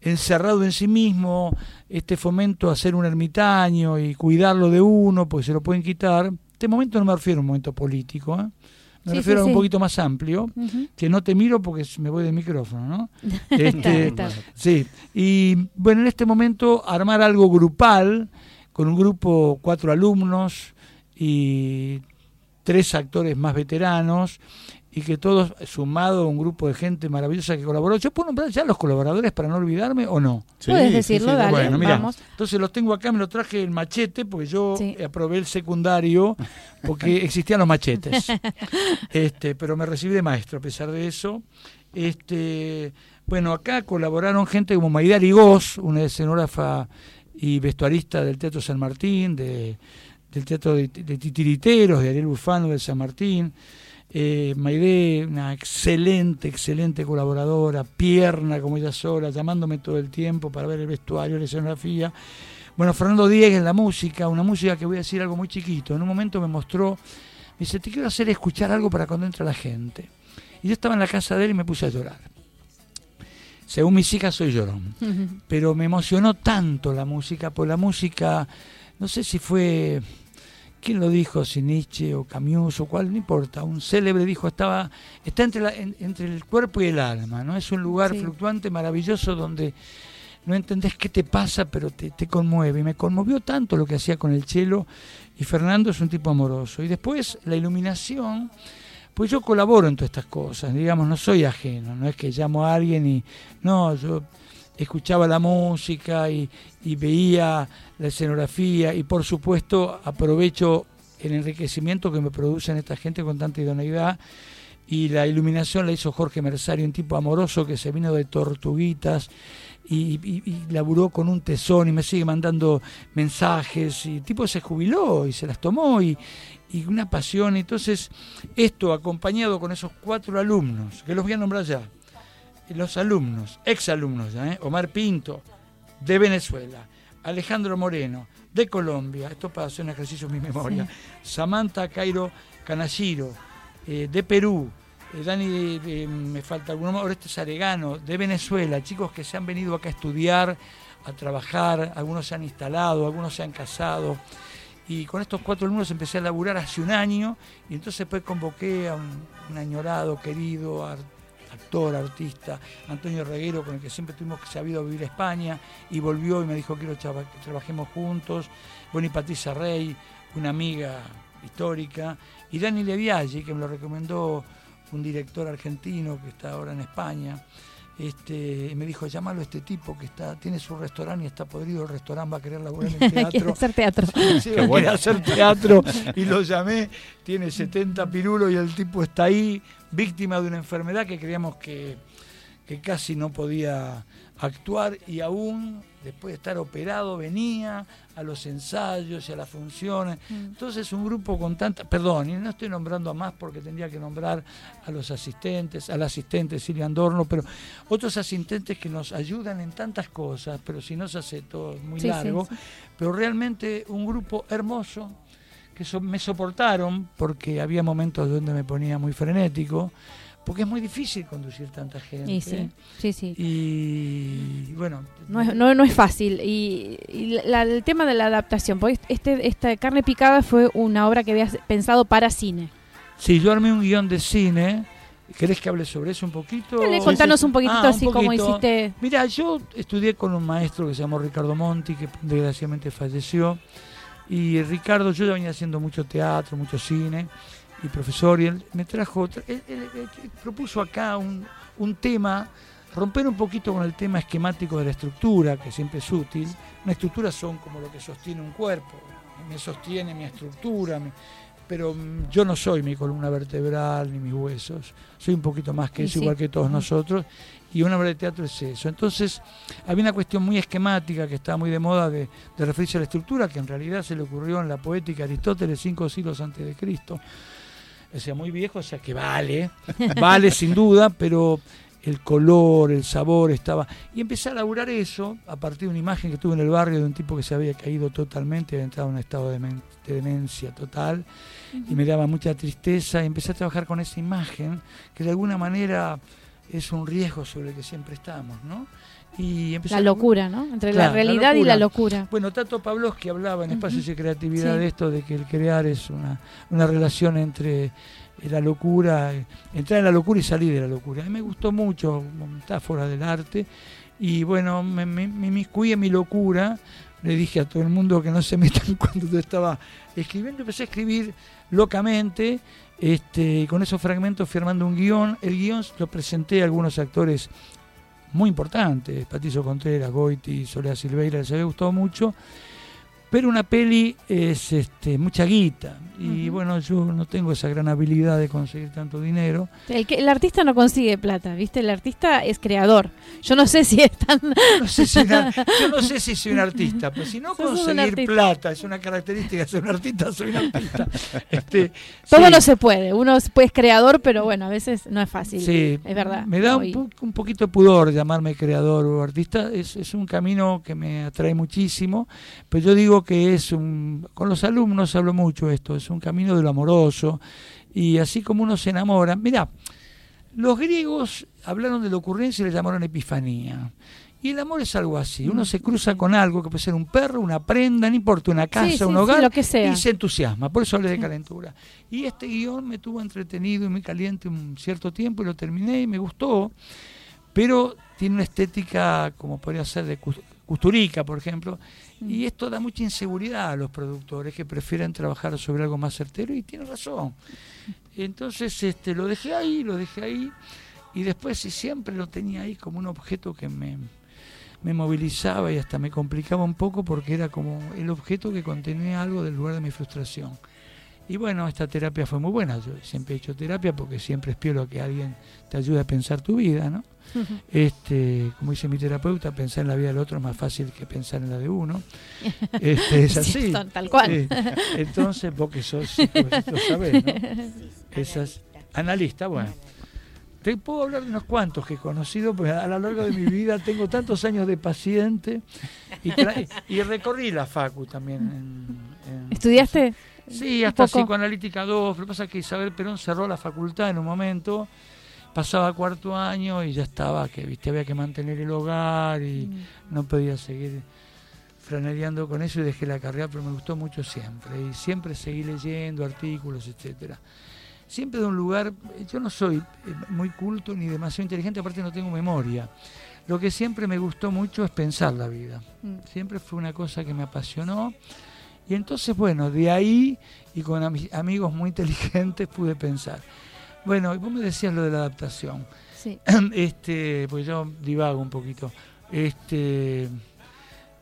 encerrado en sí mismo, este fomento a ser un ermitaño y cuidarlo de uno, porque se lo pueden quitar. Este momento no me refiero a un momento político, ¿eh? me Sí, refiero sí, a un sí. poquito más amplio, que no te miro porque me voy del micrófono, ¿no? Está, Este, está. Sí, y bueno, en este momento armar algo grupal, con un grupo, cuatro alumnos y tres actores más veteranos, y que todos, sumado a un grupo de gente maravillosa que colaboró. ¿Yo puedo nombrar ya los colaboradores para no olvidarme o no? Sí, Puedes decirlo, sí, dale, bueno, mira, vamos. entonces los tengo acá, me lo traje el machete, porque yo Sí. aprobé el secundario, porque existían los machetes. Este, pero me recibí de maestro a pesar de eso. Este, bueno, acá colaboraron gente como Maida Rigós, una escenógrafa y vestuarista del Teatro San Martín, de, del Teatro de, de Titiriteros, de Ariel Bufano del San Martín. Eh, Maide, una excelente, excelente colaboradora, pierna como ella sola, llamándome todo el tiempo para ver el vestuario, la escenografía. Bueno, Fernando Diegues en la música, una música que voy a decir algo muy chiquito. En un momento me mostró, me dice, te quiero hacer escuchar algo para cuando entra la gente. Y yo estaba en la casa de él y me puse a llorar. Según mis hijas soy llorón. Pero me emocionó tanto la música, por la música, no sé si fue ¿quién lo dijo? Si Nietzsche o Camus o cuál, no importa. Un célebre dijo, estaba, está entre, la- en- entre el cuerpo y el alma, ¿no? Es un lugar Sí. fluctuante, maravilloso, donde no entendés qué te pasa, pero te, te conmueve. Y me conmovió tanto lo que hacía con el chelo. Y Fernando es un tipo amoroso. Y después la iluminación, pues yo colaboro en todas estas cosas, digamos, no soy ajeno, no es que llamo a alguien y. No, yo escuchaba la música y, y veía la escenografía y por supuesto aprovecho el enriquecimiento que me producen esta gente con tanta idoneidad y la iluminación la hizo Jorge Mersario, un tipo amoroso que se vino de Tortuguitas y, laburó con un tesón y me sigue mandando mensajes y el tipo se jubiló y se las tomó y, y una pasión. Entonces, esto acompañado con esos cuatro alumnos, que los voy a nombrar ya, los alumnos, exalumnos ya, ¿eh? Omar Pinto, de Venezuela, Alejandro Moreno, de Colombia, esto para hacer un ejercicio en mi memoria, Samantha Cairo Canashiro, eh, de Perú, eh, Dani, eh, me falta alguno más, Oreste Saregano, de Venezuela, chicos que se han venido acá a estudiar, a trabajar, algunos se han instalado, algunos se han casado. Y con estos cuatro alumnos empecé a laburar hace un año y entonces después convoqué a un, un añorado, querido, ar- actor, artista, Antonio Reguero, con el que siempre tuvimos que se había ido a vivir a España y volvió y me dijo quiero que trabajemos juntos. Bueno, y Patricia Rey, una amiga histórica, y Dani Leviaggi, que me lo recomendó un director argentino que está ahora en España. Este, y me dijo, llámalo a este tipo que está, tiene su restaurante y está podrido, el restaurante va a querer laburar en el Quiere teatro. hacer teatro. Sí, quiere hacer teatro y lo llamé, tiene 70 pirulos y el tipo está ahí, víctima de una enfermedad que creíamos que, que casi no podía actuar y aún después de estar operado venía a los ensayos y a las funciones. Entonces un grupo con tanta, perdón, y no estoy nombrando a más porque tendría que nombrar a los asistentes, al asistente Silvia Andorno, pero otros asistentes que nos ayudan en tantas cosas, pero si no se hace todo muy Sí, sí, largo, sí. pero realmente un grupo hermoso que so- me soportaron porque había momentos donde me ponía muy frenético, porque es muy difícil conducir tanta gente. Y sí, sí, sí. Y bueno, No es, no, no es fácil. Y, y la- el tema de la adaptación, porque este, esta Carne Picada fue una obra que habías pensado para cine. sí, yo armé un guion de cine. ¿Querés que hable sobre eso un poquito? Dale, contanos un poquitito Ah, un así como hiciste. Mira, yo estudié con un maestro que se llamó Ricardo Monti, que desgraciadamente falleció. Y Ricardo, yo ya venía haciendo mucho teatro, mucho cine, y profesor, y él me trajo, tra- él, él- propuso acá un, un tema, romper un poquito con el tema esquemático de la estructura, que siempre es útil. Una estructura son como lo que sostiene un cuerpo, me sostiene mi estructura, pero mm, yo no soy mi columna vertebral ni mis huesos, soy un poquito más que eso, sí. igual que todos nosotros, y una obra de teatro es eso. Entonces, había una cuestión muy esquemática que estaba muy de moda de, de referirse a la estructura, que en realidad se le ocurrió en la poética Aristóteles cinco siglos antes de Cristo. O sea, muy viejo, o sea que vale, vale sin duda, pero el color, el sabor estaba. Y empecé a laburar eso a partir de una imagen que tuve en el barrio de un tipo que se había caído totalmente, había entrado en un estado de, de demencia total, y me daba mucha tristeza. Y empecé a trabajar con esa imagen, que de alguna manera es un riesgo sobre el que siempre estamos, ¿no? Y empecé La a- locura, ¿no? Entre Claro, la la realidad y la locura. bueno, Tato Pavlovsky hablaba en Espacios Ujú. y Creatividad Sí. de esto, de que el crear es una, una relación entre la locura, entrar en la locura y salir de la locura. A mí me gustó mucho metáfora del arte y bueno, me, me, inmiscuí en mi locura. Le dije a todo el mundo que no se metan cuando yo estaba escribiendo. Empecé a escribir locamente este, con esos fragmentos fui armando un guion. El guion lo presenté a algunos actores muy importantes, Patricio Contreras, Goiti, Soledad Silveira, les había gustado mucho, pero una peli es este, mucha guita, y bueno, yo no tengo esa gran habilidad de conseguir tanto dinero. El, que, el artista no consigue plata, ¿viste? El artista es creador. Yo no sé si es tan... No sé si una- yo no sé si soy un artista, pero si no conseguir plata es una característica de ser un artista, soy un artista. Este, Todo sí. no se puede. Uno es pues, creador, pero bueno, a veces no es fácil. Sí, Es verdad. Me da un, un poquito de pudor llamarme creador o artista. Es, es un camino que me atrae muchísimo. Pero yo digo que es un. Con los alumnos hablo mucho esto. Es un camino de lo amoroso. Y así como uno se enamora. Mira, los griegos hablaron de la ocurrencia y le llamaron epifanía. Y el amor es algo así. Uno se cruza con algo que puede ser un perro, una prenda, no importa, una casa, Sí, un sí, hogar, lo que sea. y se entusiasma. Por eso hablé de calentura. Y este guion me tuvo entretenido y muy caliente un cierto tiempo y lo terminé y me gustó. Pero tiene una estética como podría ser de cus- Custurica, por ejemplo. Y esto da mucha inseguridad a los productores que prefieren trabajar sobre algo más certero y tiene razón. Entonces este, lo dejé ahí, lo dejé ahí. Y después siempre lo tenía ahí como un objeto que me, me movilizaba y hasta me complicaba un poco porque era como el objeto que contenía algo del lugar de mi frustración. Y bueno, esta terapia fue muy buena. Yo siempre he hecho terapia porque siempre espero que alguien te ayude a pensar tu vida, ¿no? Este, como dice mi terapeuta, pensar en la vida del otro es más fácil que pensar en la de uno. Este, es así. Sí, son tal cual. Sí. Entonces, vos que sos psicólogo, sabés, ¿no? Esas, analista, bueno. Te puedo hablar de unos cuantos que he conocido, porque a lo largo de mi vida tengo tantos años de paciente y, y recorrí la facu también. en- en- ¿Estudiaste? Sí, hasta psicoanalítica 2. Lo que pasa es que Isabel Perón cerró la facultad en un momento, pasaba cuarto año y ya estaba, que viste había que mantener el hogar y Mm. no podía seguir franeando con eso y dejé la carrera, pero me gustó mucho siempre. Y siempre seguí leyendo artículos, etcétera. Siempre de un lugar, yo no soy eh, muy culto ni demasiado inteligente, aparte no tengo memoria. Lo que siempre me gustó mucho es pensar la vida. Mm. Siempre fue una cosa que me apasionó. Y entonces, bueno, de ahí y con ami- amigos muy inteligentes pude pensar. Bueno, y vos me decías lo de la adaptación. Sí. este, pues yo divago un poquito. Este,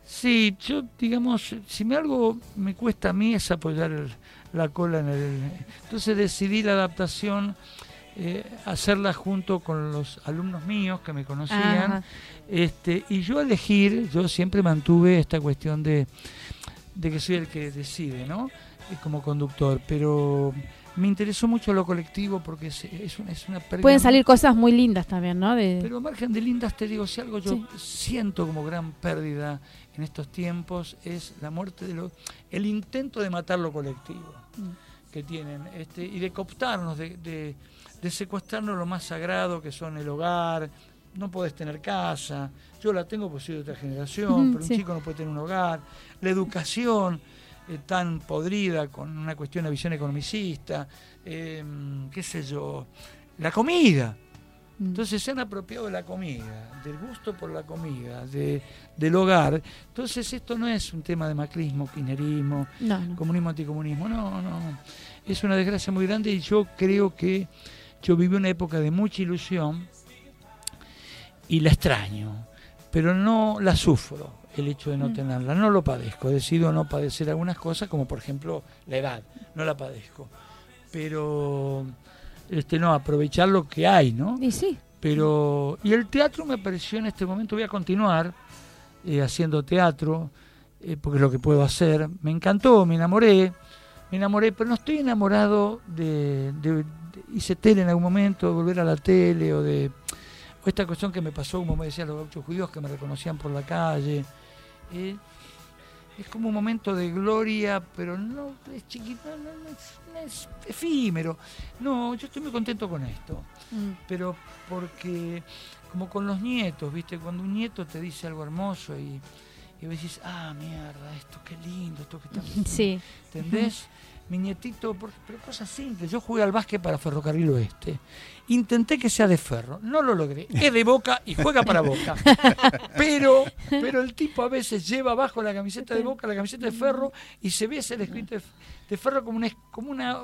sí, yo digamos, si me algo me cuesta a mí es apoyar el- la cola en el. Entonces decidí la adaptación, eh, hacerla junto con los alumnos míos que me conocían. Ajá. Este, y yo elegir, yo siempre mantuve esta cuestión de, de que soy el que decide, ¿no? Eh, Como conductor, pero me interesó mucho lo colectivo porque es, es una, es una pérdida Pueden salir cosas muy lindas también, ¿no? De, pero margen de lindas, te digo, si algo yo Sí. siento como gran pérdida en estos tiempos es la muerte de lo, el intento de matar lo colectivo Mm. que tienen, este, y de cooptarnos, de, de, de secuestrarnos lo más sagrado que son el hogar. No podés tener casa, yo la tengo porque soy de otra generación, pero un sí. chico no puede tener un hogar. La educación eh, tan podrida con una cuestión de visión economicista, eh, qué sé yo, la comida. Mm. Entonces se han apropiado de la comida, del gusto por la comida, de, del hogar. Entonces esto no es un tema de macrismo, kirchnerismo, no, no. comunismo, anticomunismo, no, no. Es una desgracia muy grande y yo creo que yo viví una época de mucha ilusión y la extraño, pero no la sufro el hecho de no Mm. tenerla, no lo padezco, decido no padecer algunas cosas como por ejemplo la edad, no la padezco, pero este no aprovechar lo que hay, ¿no? Y sí. Pero, y el teatro me pareció en este momento, voy a continuar eh, haciendo teatro, eh, porque es lo que puedo hacer. Me encantó, me enamoré, me enamoré, pero no estoy enamorado de, de- de- hice tele en algún momento, de volver a la tele o de o esta cuestión que me pasó, como me decían los gauchos judíos, que me reconocían por la calle. Eh, es como un momento de gloria, pero no es chiquito, no, es, no es efímero. No, yo estoy muy contento con esto Mm. pero porque como con los nietos, ¿viste? Cuando un nieto te dice algo hermoso y, y vos decís, ah, mierda, esto qué lindo, esto que está... Sí. ¿Entendés? Mi nietito, por- pero cosas simples. Yo jugué al básquet para Ferrocarril Oeste. Intenté que sea de ferro, no lo logré. Es de boca y juega para boca. Pero, pero el tipo a veces lleva abajo la camiseta de boca, la camiseta de ferro, y se ve ese escrito de, de ferro como, una, como una,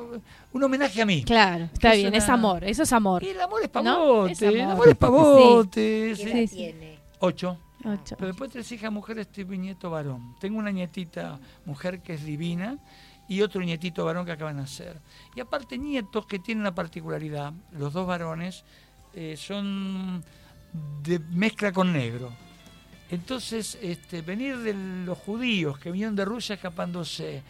un homenaje a mí. Claro, está Es bien, es amor, eso es amor. Y el amor es ¿No? pavote, Es el amor. es pavote. ¿Qué sí. edad Sí, sí. tiene? Ocho. Ocho. Pero después tres hijas mujeres, este mi nieto varón. Tengo una nietita mujer que es divina y otro nietito varón que acaba de nacer. Y aparte nietos que tienen una particularidad, los dos varones eh, son de mezcla con negro. Entonces, este, venir de los judíos que vinieron de Rusia escapándose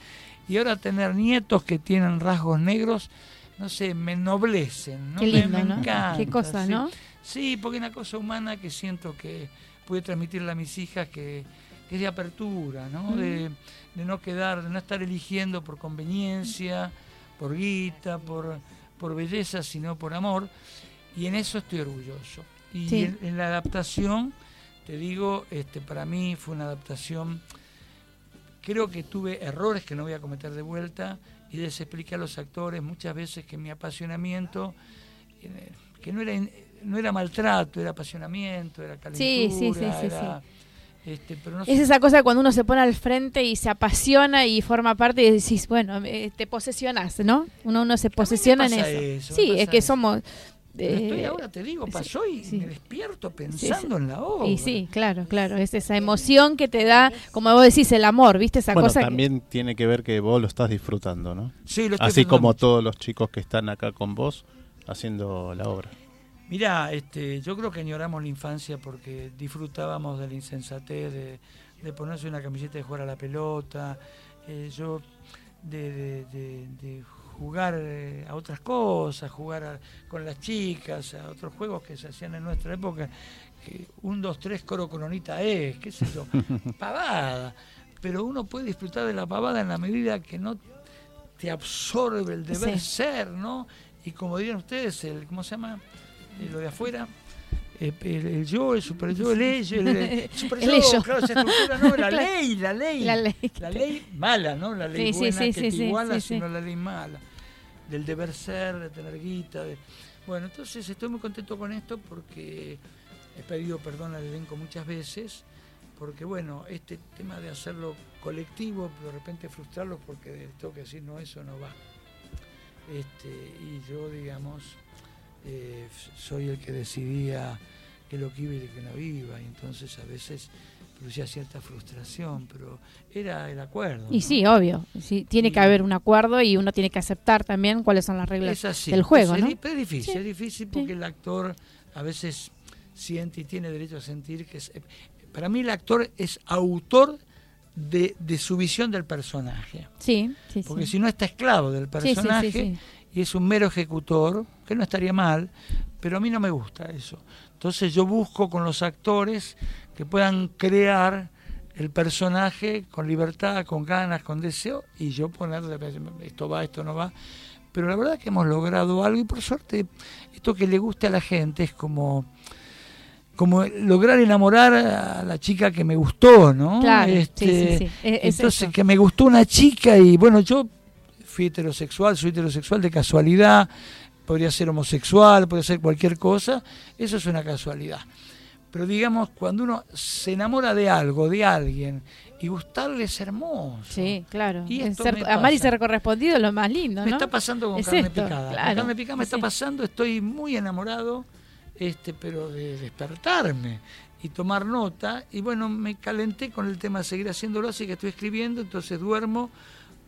y ahora tener nietos que tienen rasgos negros, no sé, me ennoblecen. ¿no? Qué lindo, me ¿no? encanta, Qué cosa, sí. ¿no? Sí, porque es una cosa humana que siento que puede transmitirle a mis hijas que, que es de apertura, ¿no? Mm. De, de no quedar, de no estar eligiendo por conveniencia, por guita, por, por belleza, sino por amor. Y en eso estoy orgulloso. Y Sí. en, en la adaptación te digo, este, para mí fue una adaptación. Creo que tuve errores que no voy a cometer de vuelta y les expliqué a los actores muchas veces que mi apasionamiento, eh, que no era, no era maltrato, era apasionamiento, era Sí, calentura, sí, sí, sí, era, este, pero no Es sé- esa cosa cuando uno se pone al frente y se apasiona y forma parte y decís, bueno, eh, te posesionas, ¿no? Uno, uno se posesiona en eso. Sí, es que eso. somos... estoy eh, ahora, te digo, pasó y sí. me despierto sí. pensando en la obra. y sí, claro, claro, es esa emoción que te da, como vos decís, el amor, ¿viste? Esa Bueno, cosa que- también tiene que ver que vos lo estás disfrutando, ¿no? Sí, lo estoy Así como mucho. todos los chicos que están acá con vos haciendo la obra. Mirá, este, yo creo que añoramos la infancia porque disfrutábamos de la insensatez, de, de ponerse una camiseta y jugar a la pelota, eh, yo de, de- de- de jugar eh, a otras cosas, jugar a- con las chicas, a otros juegos que se hacían en nuestra época, que un, dos, tres, coro coronita es, qué sé yo, pavada. Pero uno puede disfrutar de la pavada en la medida que no te absorbe el deber Sí. ser, ¿no? Y como dirían ustedes, el, ¿cómo se llama? Eh, lo de afuera. eh, el, el yo, el super yo, el ello, el, el super El yo, ello. claro, esa estructura, no, la ley, la ley. La ley. La ley mala, ¿no? La ley Sí, buena sí, que te iguala, sino la ley mala. Del deber ser, de tener guita. de- Bueno, entonces estoy muy contento con esto porque he pedido perdón al elenco muchas veces, porque bueno, este tema de hacerlo colectivo, de repente frustrarlos porque tengo que decir, no, eso no va. Este, y yo, digamos, eh, soy el que decidía que lo que iba y que no iba, y entonces a veces producía cierta frustración, pero era el acuerdo. Y sí, obvio, sí, tiene que haber un acuerdo y uno tiene que aceptar también cuáles son las reglas Es así. del juego, es, ¿no? es difícil, Sí, es difícil porque el actor a veces siente y tiene derecho a sentir que es, para mí el actor es autor de, de su visión del personaje. Sí, sí. Porque si no está esclavo del personaje y es un mero ejecutor, que no estaría mal, pero a mí no me gusta eso. Entonces yo busco con los actores que puedan crear el personaje con libertad, con ganas, con deseo, y yo ponerle, esto va, esto no va. Pero la verdad que hemos logrado algo y por suerte esto que le guste a la gente es como como lograr enamorar a la chica que me gustó, ¿no? Claro, Este, sí, sí. Es- es entonces eso. que me gustó una chica y bueno, yo fui heterosexual, soy heterosexual de casualidad, podría ser homosexual, podría ser cualquier cosa, eso es una casualidad. Pero digamos, cuando uno se enamora de algo, de alguien, y gustarle es hermoso. Sí, claro. Y Es esto ser- me amar y ser correspondido es lo más lindo, Me ¿no? está pasando con Es carne esto, picada. claro. Con carne picada me está pasando, estoy muy enamorado, este, pero de despertarme y tomar nota. Y bueno, me calenté con el tema de seguir haciéndolo, así que estoy escribiendo, entonces duermo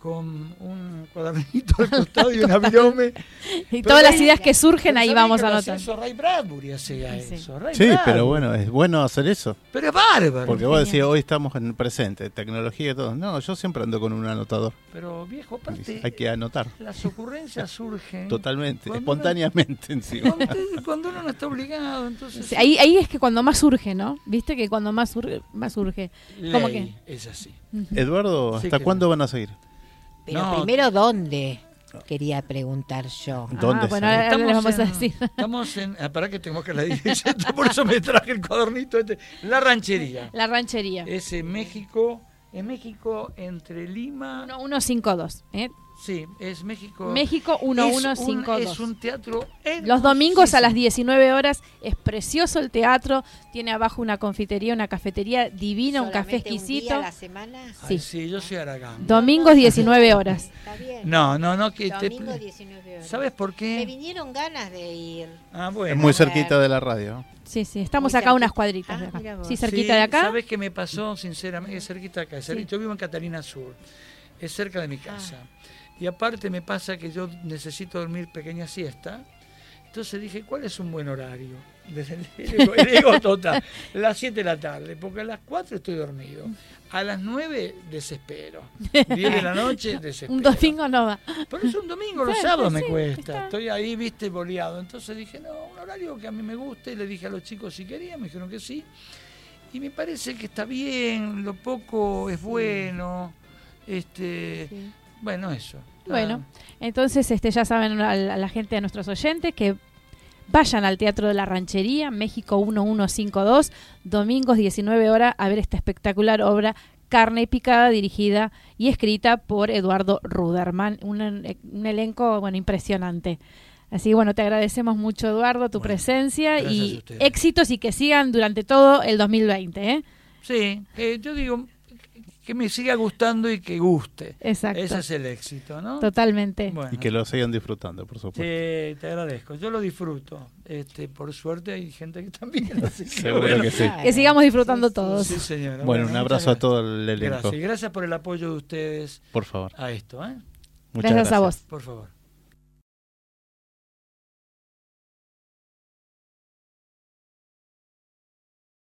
con un cuadernito al costado y un avirome. Y todas las ideas que surgen ahí ¿sabés vamos que a anotar. Eso Ray Bradbury hacía Sí. eso. Ray Sí, pero bueno, es bueno hacer eso. Pero es bárbaro. Porque vos decís, hoy estamos en el presente, tecnología y todo. No, yo siempre ando con un anotador. Pero viejo, aparte, Hay que anotar. las ocurrencias surgen. Totalmente, Cuando uno- espontáneamente encima. Cuando, cuando uno no está obligado, entonces. Sí, Ahí, ahí es que cuando más surge, ¿no? Viste que cuando más surge, más surge. Como Ley, es así. Eduardo, ¿hasta que- cuándo van a seguir? Pero No. primero, ¿dónde? Quería preguntar yo. ¿Dónde ah, bueno, está? ahora les vamos a decir. Estamos en. Ah, pará que tengo que la dirección, por eso me traje el cuadernito este. La ranchería. La ranchería. Es en México. En México, entre Lima. 1152, ¿eh? Sí, es México. México Es un- 1152. Es un teatro. Los domingos a las hermosísimo. 19 horas es precioso el teatro, tiene abajo una confitería, una cafetería divina, un café ¿Solamente un exquisito. día a la semana? Ay, sí. sí, yo soy Aragán. Domingos 19 horas. Está bien. No, no, no. Que te- Domingo 19 horas. ¿Sabes por Me qué? vinieron ganas de ir. Ah, bueno. Es muy cerquita de la radio. Sí, sí, estamos Muy acá unas cuadritas de Ah, acá. mira vos. Sí, cerquita Sí, de acá. ¿Sabes qué me pasó, sinceramente? Es cerquita de acá. Sí. Yo vivo en Catalina Sur. Es cerca de mi casa. Ah. Y aparte me pasa que yo necesito dormir pequeña siesta. Entonces dije, ¿cuál es un buen horario? El ego, total. Las 7 de la tarde, porque a las 4 estoy dormido. A las 9 desespero. 10 de la noche desespero. Un domingo no va. Por eso un domingo, los sábados sí, me cuesta. está. Estoy ahí, viste, boleado. Entonces dije, no, un horario que a mí me guste. Le dije a los chicos si querían, me dijeron que sí. Y me parece que está bien, lo poco es bueno. Este, Sí. Bueno, eso. Bueno, entonces este ya saben a la, a la gente, a nuestros oyentes, que Vayan al Teatro de la Ranchería, México 1152, domingos 19 horas, a ver esta espectacular obra Carne Picada, dirigida y escrita por Eduardo Ruderman. Un, un elenco bueno impresionante. Así que bueno, te agradecemos mucho Eduardo tu Bueno, presencia y éxitos y que sigan durante todo el 2020. ¿eh? Sí, eh, yo digo que me siga gustando y que guste. Exacto. Ese es el éxito, ¿no? Totalmente. Bueno, Y que lo sigan disfrutando, por supuesto. te, te agradezco. Yo lo disfruto. Este, por suerte hay gente que también. Así que Seguro bueno. que sí. Que sigamos disfrutando todos. Sí, señora. Bueno, un abrazo a gracias. todo el elenco. Gracias. Y gracias por el apoyo de ustedes Por favor. a esto, ¿eh? Muchas Gracias a vos. Por favor.